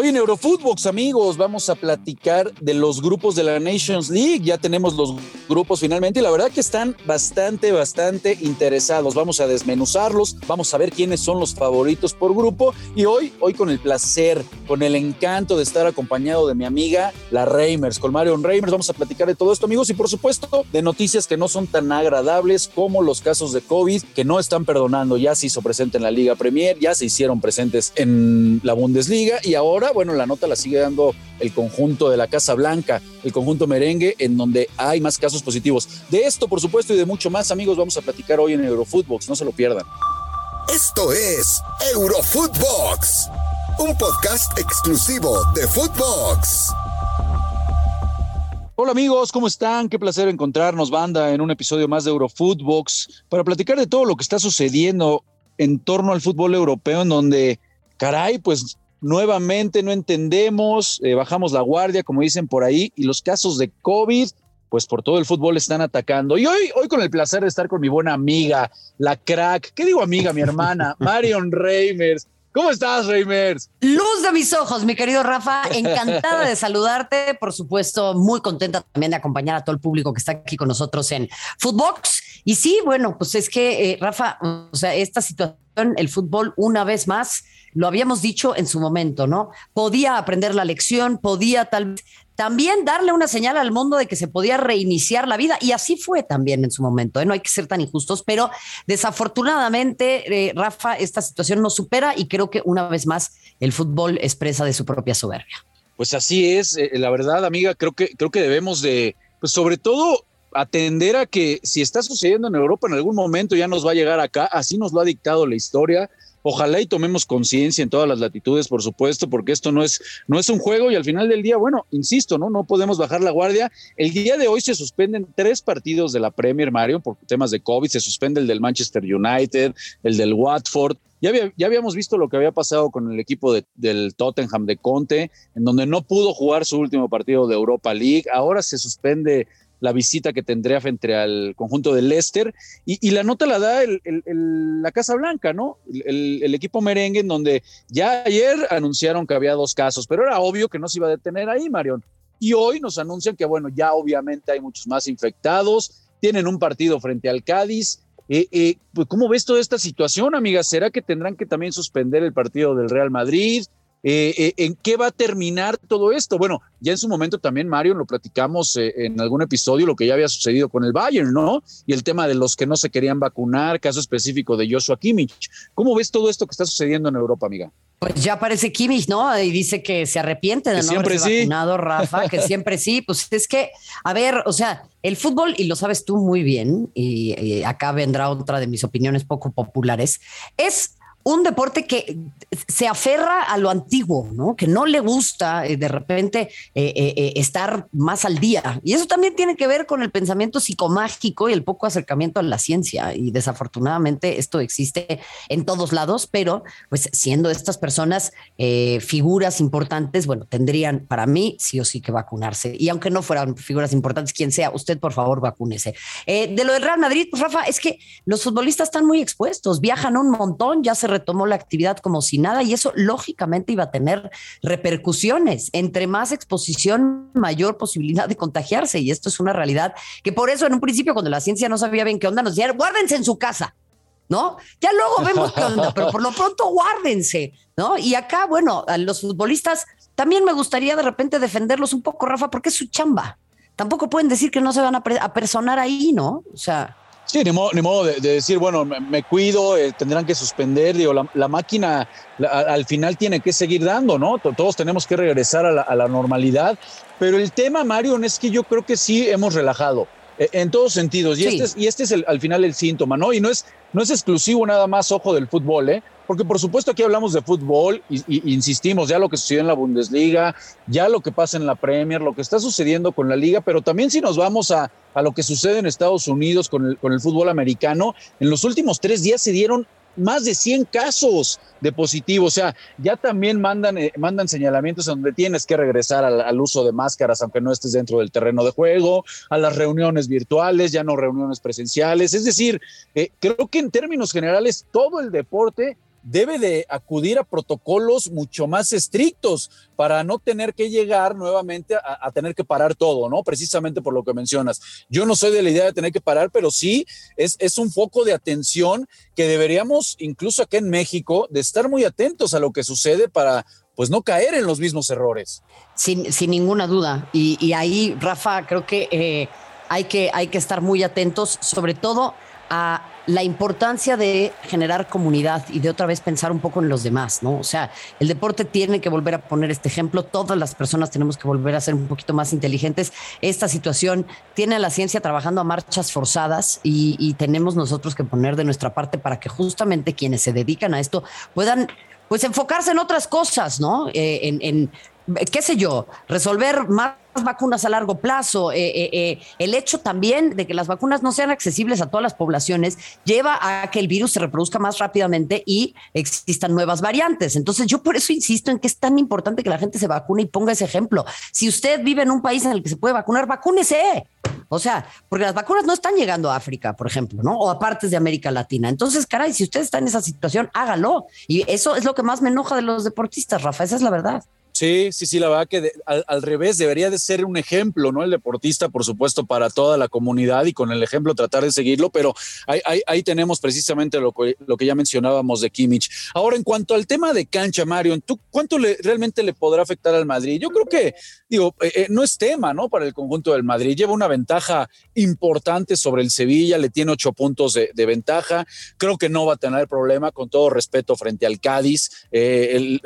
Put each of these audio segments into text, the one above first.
Hoy en Eurofootbox, amigos, vamos a platicar de los grupos de la Nations League. Ya tenemos los grupos finalmente y la verdad que están bastante, bastante interesados. Vamos a desmenuzarlos, vamos a ver quiénes son los favoritos por grupo y hoy, hoy con el placer, con el encanto de estar acompañado de mi amiga, la Reimers, con Marion Reimers, vamos a platicar de todo esto, amigos, y por supuesto de noticias que no son tan agradables como los casos de COVID que no están perdonando. Ya se hizo presente en la Liga Premier, ya se hicieron presentes en la Bundesliga y ahora bueno, la nota la sigue dando el conjunto de la Casa Blanca, el conjunto merengue, en donde hay más casos positivos. De esto, por supuesto, y de mucho más, amigos, vamos a platicar hoy en Eurofootbox, no se lo pierdan. Esto es Eurofootbox, un podcast exclusivo de Footbox. Hola amigos, ¿cómo están? Qué placer encontrarnos, banda, en un episodio más de Eurofootbox para platicar de todo lo que está sucediendo en torno al fútbol europeo, en donde, caray, pues nuevamente no entendemos, eh, bajamos la guardia, como dicen por ahí, y los casos de COVID, pues por todo el fútbol están atacando. Y hoy, hoy con el placer de estar con mi buena amiga, la crack, ¿qué digo amiga, mi hermana? Marion Reimers. ¿Cómo estás, Reimers? Luz de mis ojos, mi querido Rafa. Encantada de saludarte. Por supuesto, muy contenta también de acompañar a todo el público que está aquí con nosotros en Footbox. Y sí, bueno, pues es que, eh, Rafa, o sea, esta situación, el fútbol, una vez más, lo habíamos dicho en su momento, ¿no? Podía aprender la lección, podía tal vez también darle una señal al mundo de que se podía reiniciar la vida. Y así fue también en su momento. ¿eh? No hay que ser tan injustos, pero desafortunadamente, eh, Rafa, esta situación nos supera y creo que una vez más el fútbol expresa de su propia soberbia. Pues así es, eh, la verdad, amiga, creo que, creo que debemos de, pues sobre todo atender a que si está sucediendo en Europa en algún momento ya nos va a llegar acá, así nos lo ha dictado la historia, Ojalá y tomemos conciencia en todas las latitudes, por supuesto, porque esto no es, no es un juego y al final del día, bueno, insisto, ¿no? No podemos bajar la guardia. El día de hoy se suspenden tres partidos de la Premier, Mario, por temas de COVID. Se suspende el del Manchester United, el del Watford. Ya, ya habíamos visto lo que había pasado con el equipo del Tottenham de Conte, en donde no pudo jugar su último partido de Europa League. Ahora se suspende la visita que tendría frente al conjunto de Leicester. Y, la nota la da la Casa Blanca, ¿no? El, equipo merengue, en donde ya ayer anunciaron que había dos casos, pero era obvio que no se iba a detener ahí, Marion. Y hoy nos anuncian que, bueno, ya obviamente hay muchos más infectados, tienen un partido frente al Cádiz. Eh, eh, pues, ¿Cómo ves toda esta situación, amiga? ¿Será que tendrán que también suspender el partido del Real Madrid? Eh, eh, ¿En qué va a terminar todo esto? Bueno, ya en su momento también, Mario, lo platicamos eh, en algún episodio, lo que ya había sucedido con el Bayern, ¿no? Y el tema de los que no se querían vacunar, caso específico de Joshua Kimmich. ¿Cómo ves todo esto que está sucediendo en Europa, amiga? Pues ya aparece Kimmich, ¿no? Y dice que se arrepiente de no haberse sí. vacunado, Rafa, que siempre sí. Pues es que, a ver, o sea, el fútbol, y lo sabes tú muy bien, y acá vendrá otra de mis opiniones poco populares, es un deporte que se aferra a lo antiguo, ¿no? Que no le gusta eh, de repente eh, eh, estar más al día. Y eso también tiene que ver con el pensamiento psicomágico y el poco acercamiento a la ciencia. Y desafortunadamente esto existe en todos lados, pero pues siendo estas personas figuras importantes, bueno, tendrían para mí sí o sí que vacunarse. Y aunque no fueran figuras importantes, quien sea, usted por favor vacúnese. de lo del Real Madrid, pues Rafa, es que los futbolistas están muy expuestos, viajan un montón, ya se tomó la actividad como si nada y eso lógicamente iba a tener repercusiones. Entre más exposición, mayor posibilidad de contagiarse y esto es una realidad que por eso en un principio cuando la ciencia no sabía bien qué onda nos decían, guárdense en su casa. ¿No? Ya luego vemos qué onda, pero por lo pronto guárdense, ¿no? Y acá, bueno, los futbolistas también me gustaría de repente defenderlos un poco, Rafa, porque es su chamba. Tampoco pueden decir que no se van a personar ahí, ¿no? O sea, Sí, ni modo, de, decir, bueno, me, cuido, eh, tendrán que suspender, digo, la, máquina al final tiene que seguir dando, ¿no? Todos tenemos que regresar a la, normalidad, pero el tema, Mario, es que yo creo que sí hemos relajado. E, en todos sentidos, y este es, y este es el, al final el síntoma, ¿no? Y no es, no es exclusivo nada más, ojo, del fútbol, ¿eh? Porque por supuesto aquí hablamos de fútbol y, insistimos, ya lo que sucedió en la Bundesliga, ya lo que pasa en la Premier, lo que está sucediendo con la liga, pero también si nos vamos a, a lo que sucede en Estados Unidos con el, con el fútbol americano, en los últimos tres días se dieron más de 100 casos de positivo. O sea, ya también mandan, eh, mandan señalamientos donde tienes que regresar al, uso de máscaras, aunque no estés dentro del terreno de juego, a las reuniones virtuales, ya no reuniones presenciales. Es decir, eh, creo que en términos generales todo el deporte debe de acudir a protocolos mucho más estrictos para no tener que llegar nuevamente a, tener que parar todo, ¿no? Precisamente por lo que mencionas. Yo no soy de la idea de tener que parar, pero sí es, un foco de atención que deberíamos, incluso aquí en México, de estar muy atentos a lo que sucede para pues no caer en los mismos errores. Sin, sin ninguna duda. Y, ahí, Rafa, creo que, eh, hay que hay que estar muy atentos, sobre todo a la importancia de generar comunidad y de otra vez pensar un poco en los demás, ¿no? O sea, el deporte tiene que volver a poner este ejemplo, todas las personas tenemos que volver a ser un poquito más inteligentes. Esta situación tiene a la ciencia trabajando a marchas forzadas y, tenemos nosotros que poner de nuestra parte para que justamente quienes se dedican a esto puedan pues enfocarse en otras cosas, ¿no? Eh, en, en, qué sé yo, resolver más vacunas a largo plazo, eh, eh, eh, el hecho también de que las vacunas no sean accesibles a todas las poblaciones lleva a que el virus se reproduzca más rápidamente y existan nuevas variantes. Entonces yo por eso insisto en que es tan importante que la gente se vacune y ponga ese ejemplo. Si usted vive en un país en el que se puede vacunar, vacúnese. O sea, porque las vacunas no están llegando a África, por ejemplo, ¿no? O a partes de América Latina. Entonces, caray, si usted está en esa situación, hágalo. Y eso es lo que más me enoja de los deportistas, Rafa, esa es la verdad. Sí, sí, sí, la verdad que al, revés debería de ser un ejemplo, ¿no? El deportista, por supuesto, para toda la comunidad y con el ejemplo tratar de seguirlo, pero ahí, tenemos precisamente lo que, lo que ya mencionábamos de Kimmich. Ahora, en cuanto al tema de cancha, Mario, ¿tú cuánto le, realmente le podrá afectar al Madrid? Yo creo que, digo, eh, eh, no es tema, ¿no? Para el conjunto del Madrid. Lleva una ventaja importante sobre el Sevilla, le tiene ocho puntos de, ventaja. Creo que no va a tener problema, con todo respeto, frente al Cádiz. Eh,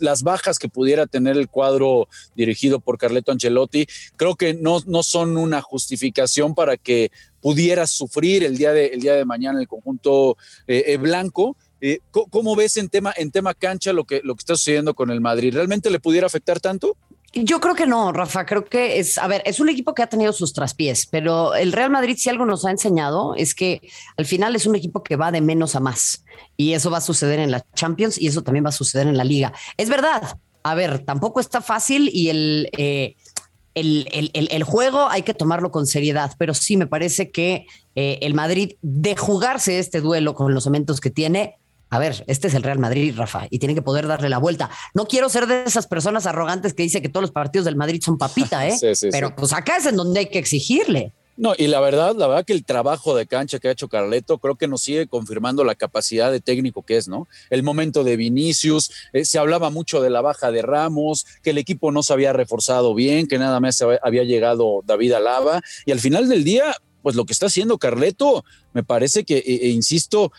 las bajas que pudiera tener el cuadro dirigido por Carleto Ancelotti, creo que no, no son una justificación para que pudiera sufrir el día de, el día de mañana el conjunto eh, eh, blanco. Eh, ¿Cómo ves en tema, en tema cancha lo que, lo que está sucediendo con el Madrid? ¿Realmente le pudiera afectar tanto? Yo creo que no, Rafa. Creo que es, a ver, es un equipo que ha tenido sus traspiés, pero el Real Madrid, si algo nos ha enseñado, es que al final es un equipo que va de menos a más. Y eso va a suceder en la Champions y eso también va a suceder en la Liga. Es verdad, a ver, tampoco está fácil y eh, el, el, juego hay que tomarlo con seriedad, pero sí me parece que eh, el Madrid, de jugarse este duelo con los momentos que tiene, a ver, este es el Real Madrid, Rafa, y tiene que poder darle la vuelta. No quiero ser de esas personas arrogantes que dice que todos los partidos del Madrid son papita, ¿eh? pero pues acá es en donde hay que exigirle. No, y la verdad, la verdad que el trabajo de cancha que ha hecho Carleto creo que nos sigue confirmando la capacidad de técnico que es, ¿no? El momento de Vinicius, eh, se hablaba mucho de la baja de Ramos, que el equipo no se había reforzado bien, que nada más había llegado David Alaba, y al final del día, pues lo que está haciendo Carleto, me parece que, e, e insisto,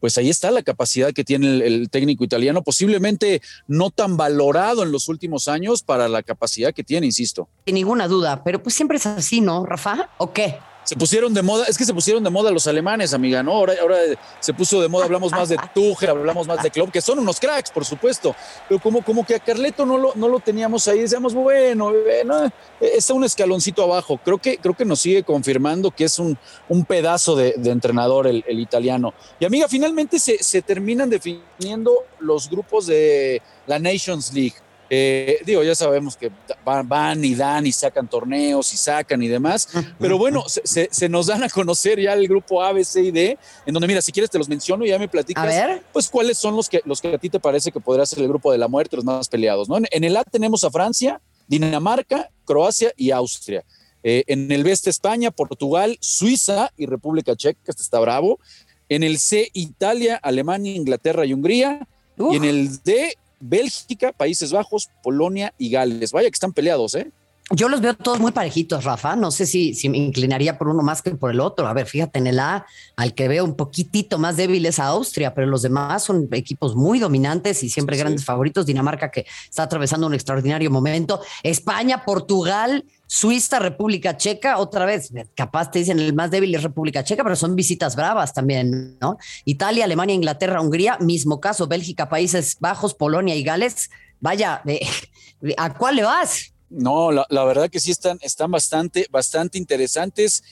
pues ahí está la capacidad que tiene el, técnico italiano, posiblemente no tan valorado en los últimos años para la capacidad que tiene, insisto. Sin ninguna duda, pero pues siempre es así, ¿no, Rafa? ¿O qué? Se pusieron de moda, es que se pusieron de moda los alemanes, amiga, ¿no? Ahora, ahora se puso de moda, hablamos más de Tuchel, hablamos más de Klopp, que son unos cracks, por supuesto, pero como, como que a Carleto no lo, no lo teníamos ahí, decíamos, bueno, bueno, está un escaloncito abajo. Creo que, creo que nos sigue confirmando que es un, un pedazo de, entrenador el, el, italiano. Y amiga, finalmente se, se terminan definiendo los grupos de la Nations League. Eh, digo, ya sabemos que van, y dan y sacan torneos y sacan y demás, pero bueno, se, nos dan a conocer ya el grupo A, B, C y D, en donde, mira, si quieres te los menciono y ya me platicas, pues cuáles son los que, los que a ti te parece que podría ser el grupo de la muerte, los más peleados, ¿no? En, el A tenemos a Francia, Dinamarca, Croacia y Austria. Eh, en el B está España, Portugal, Suiza y República Checa, este está bravo. En el C, Italia, Alemania, Inglaterra y Hungría. Y en el D, Bélgica, Países Bajos, Polonia y Gales. Vaya que están peleados, ¿eh? Yo los veo todos muy parejitos, Rafa. No sé si, si me inclinaría por uno más que por el otro. A ver, fíjate en el A, al que veo un poquitito más débil es a Austria, pero los demás son equipos muy dominantes y siempre grandes favoritos. Dinamarca, que está atravesando un extraordinario momento. España, Portugal, Suiza, República Checa, otra vez, capaz te dicen el más débil es República Checa, pero son visitas bravas también, ¿no? Italia, Alemania, Inglaterra, Hungría, mismo caso, Bélgica, Países Bajos, Polonia y Gales. Vaya, ¿a cuál le vas? No, la, verdad que sí están, están bastante, bastante interesantes.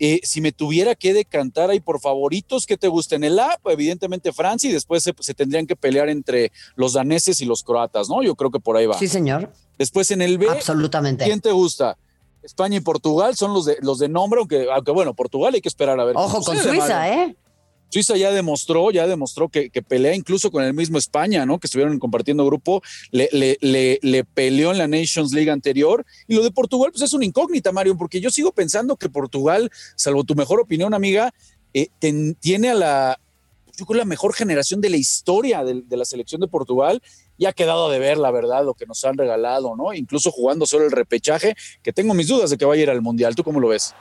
Eh, si me tuviera que decantar ahí por favoritos, ¿qué te gusta? En el A, pues, evidentemente Francia y después se, tendrían que pelear entre los daneses y los croatas, ¿no? Yo creo que por ahí va. Sí, señor. Después en el B, Absolutamente. ¿quién te gusta? España y Portugal son los de, los de nombre, aunque, aunque bueno, Portugal hay que esperar a ver. Ojo con Suiza, ¿eh? Suiza ya demostró, ya demostró que, pelea incluso con el mismo España, ¿no? Que estuvieron compartiendo grupo, le, le, le, peleó en la Nations League anterior. Y lo de Portugal, pues es una incógnita, Mario, porque yo sigo pensando que Portugal, salvo tu mejor opinión, amiga, eh, tiene a la, yo creo, la mejor generación de la historia de la selección de Portugal y ha quedado de ver, la verdad, lo que nos han regalado, ¿no? Incluso jugando solo el repechaje, que tengo mis dudas de que vaya a ir al Mundial. ¿Tú cómo lo ves?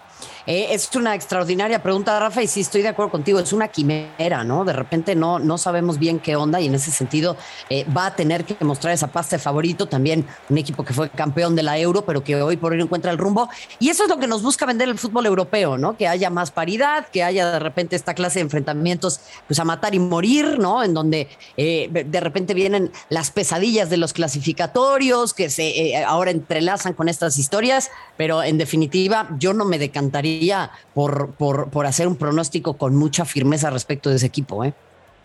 Eh, es una extraordinaria pregunta, Rafa, y sí estoy de acuerdo contigo, es una quimera, ¿no? De repente no, no sabemos bien qué onda y en ese sentido eh, va a tener que mostrar esa pasta de favorito, también un equipo que fue campeón de la Euro, pero que hoy por hoy encuentra el rumbo. Y eso es lo que nos busca vender el fútbol europeo, ¿no? Que haya más paridad, que haya de repente esta clase de enfrentamientos, pues a matar y morir, ¿no? En donde eh, de repente vienen las pesadillas de los clasificatorios que se eh, ahora entrelazan con estas historias, pero en definitiva yo no me decantaría por, por, por hacer un pronóstico con mucha firmeza respecto de ese equipo. ¿eh?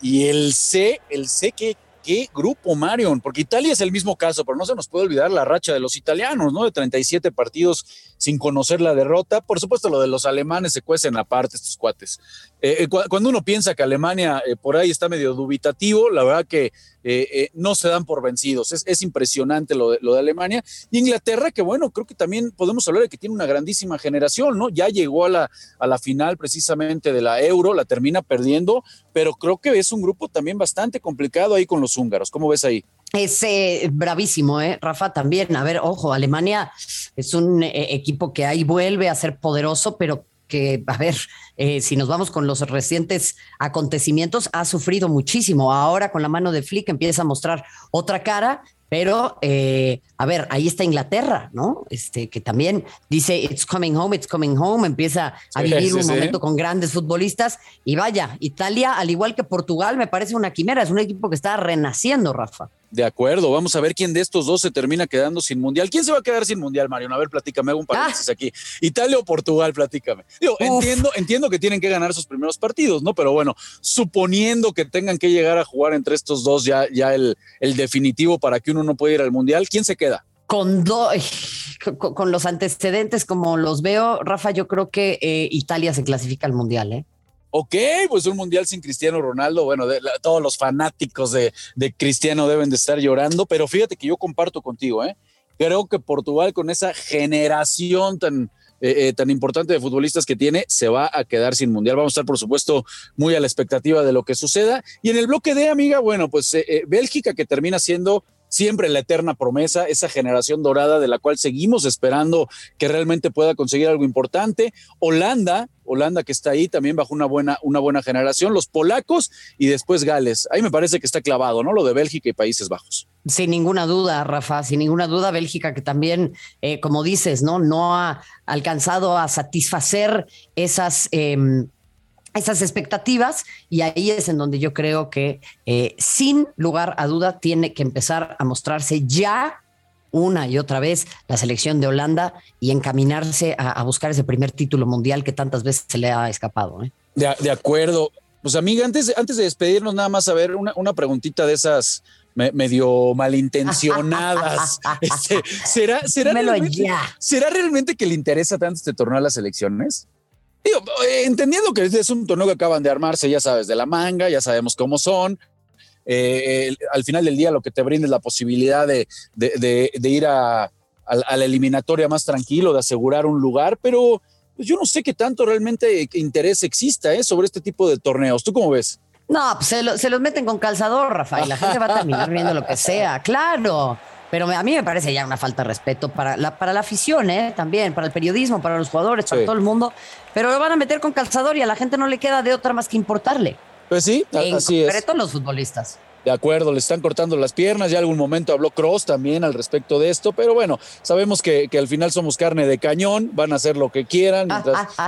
Y el C, el C que qué grupo, Marion, porque Italia es el mismo caso, pero no se nos puede olvidar la racha de los italianos, ¿no? De 37 partidos sin conocer la derrota. Por supuesto, lo de los alemanes se cuecen aparte estos cuates. Eh, eh, cuando uno piensa que Alemania por ahí está medio dubitativo, la verdad que no se dan por vencidos. Es, impresionante lo de, lo de, Alemania. Y Inglaterra, que bueno, creo que también podemos hablar de que tiene una grandísima generación, ¿no? Ya llegó a la, a la final precisamente de la Euro, la termina perdiendo, pero creo que es un grupo también bastante complicado ahí con los húngaros. ¿Cómo ves ahí? Es eh, bravísimo, ¿eh? Rafa también. A ver, ojo, Alemania es un eh, equipo que ahí vuelve a ser poderoso, pero que, a ver, eh, si nos vamos con los recientes acontecimientos, ha sufrido muchísimo. Ahora con la mano de Flick empieza a mostrar otra cara pero, eh, a ver, ahí está Inglaterra, ¿no? Este, que también dice, it's coming home, it's coming home, empieza a vivir un momento con grandes futbolistas. Y vaya, Italia, al igual que Portugal, me parece una quimera, es un equipo que está renaciendo, Rafa. De acuerdo, vamos a ver quién de estos dos se termina quedando sin mundial. ¿Quién se va a quedar sin mundial, Mario? A ver, platícame, hago un paréntesis ah. aquí. ¿Italia o Portugal? Platícame. Digo, entiendo, entiendo que tienen que ganar sus primeros partidos, ¿no? Pero bueno, suponiendo que tengan que llegar a jugar entre estos dos ya, ya el, el definitivo para que uno no pueda ir al mundial, ¿quién se queda? Con, con, los antecedentes como los veo, Rafa, yo creo que eh, Italia se clasifica al mundial, ¿eh? ok, pues un mundial sin Cristiano Ronaldo, bueno, todos los fanáticos de, Cristiano deben de estar llorando, pero fíjate que yo comparto contigo, ¿eh? Creo que Portugal con esa generación tan, eh, eh, tan importante de futbolistas que tiene, se va a quedar sin mundial. Vamos a estar, por supuesto, muy a la expectativa de lo que suceda. Y en el bloque de amiga, bueno, pues Bélgica que termina siendo siempre la eterna promesa, esa generación dorada de la cual seguimos esperando que realmente pueda conseguir algo importante. Holanda, Holanda que está ahí también bajo una buena, una buena generación, los polacos y después Gales. Ahí me parece que está clavado, ¿no? Lo de Bélgica y Países Bajos. Sin ninguna duda, Rafa, sin ninguna duda, Bélgica que también, eh, como dices, ¿no? No ha alcanzado a satisfacer esas... Em, esas expectativas y ahí es en donde yo creo que eh, sin lugar a duda tiene que empezar a mostrarse ya una y otra vez la selección de Holanda y encaminarse a, buscar ese primer título mundial que tantas veces se le ha escapado. ¿eh? De, acuerdo. Pues amiga, antes, antes de despedirnos, nada más a ver una, una preguntita de esas medio malintencionadas. Este, ¿será, será, ¿Será realmente que le interesa tanto este torneo a las elecciones? Digo, eh, entendiendo que es un torneo que acaban de armarse, ya sabes, de la manga, ya sabemos cómo son. Eh, al final del día lo que te brinda es la posibilidad de, ir a, la eliminatoria más tranquilo, de asegurar un lugar, pero pues, yo no sé qué tanto realmente interés exista ¿eh? sobre este tipo de torneos. ¿Tú cómo ves? No, pues se, se los meten con calzador, Rafael. La gente va a terminar viendo lo que sea, claro. Pero a mí me parece ya una falta de respeto para la, para la afición, ¿eh? también, para el periodismo, para los jugadores, para todo el mundo. Pero lo van a meter con calzador y a la gente no le queda de otra más que importarle. Pues sí, así es. Sobre todo los futbolistas. De acuerdo, le están cortando las piernas. Ya algún momento habló Cross también al respecto de esto, pero bueno, sabemos que, al final somos carne de cañón, van a hacer lo que quieran.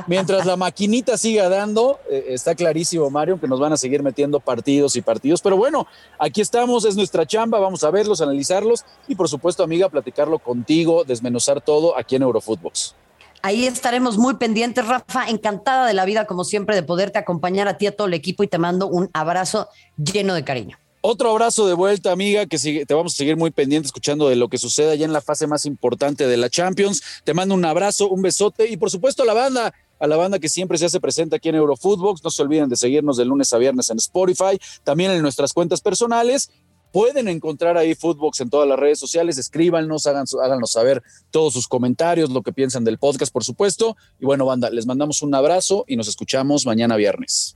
Mientras, la maquinita siga dando, eh, está clarísimo, Mario, que nos van a seguir metiendo partidos y partidos. Pero bueno, aquí estamos, es nuestra chamba, vamos a verlos, analizarlos y por supuesto, amiga, platicarlo contigo, desmenuzar todo aquí en Eurofootbox. Ahí estaremos muy pendientes, Rafa. Encantada de la vida, como siempre, de poderte acompañar a ti, a todo el equipo y te mando un abrazo lleno de cariño. Otro abrazo de vuelta, amiga, que te vamos a seguir muy pendiente escuchando de lo que suceda ya en la fase más importante de la Champions. Te mando un abrazo, un besote y por supuesto a la banda, a la banda que siempre se hace presente aquí en Eurofootbox. No se olviden de seguirnos de lunes a viernes en Spotify, también en nuestras cuentas personales. Pueden encontrar ahí Footbox en todas las redes sociales, escríbanos, háganos saber todos sus comentarios, lo que piensan del podcast, por supuesto. Y bueno, banda, les mandamos un abrazo y nos escuchamos mañana viernes.